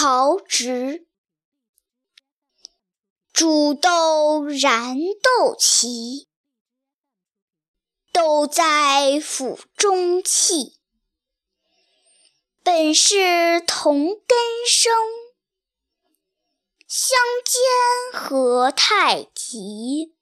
曹植。煮豆燃豆萁。豆在釜中泣。本是同根生。相煎何太急。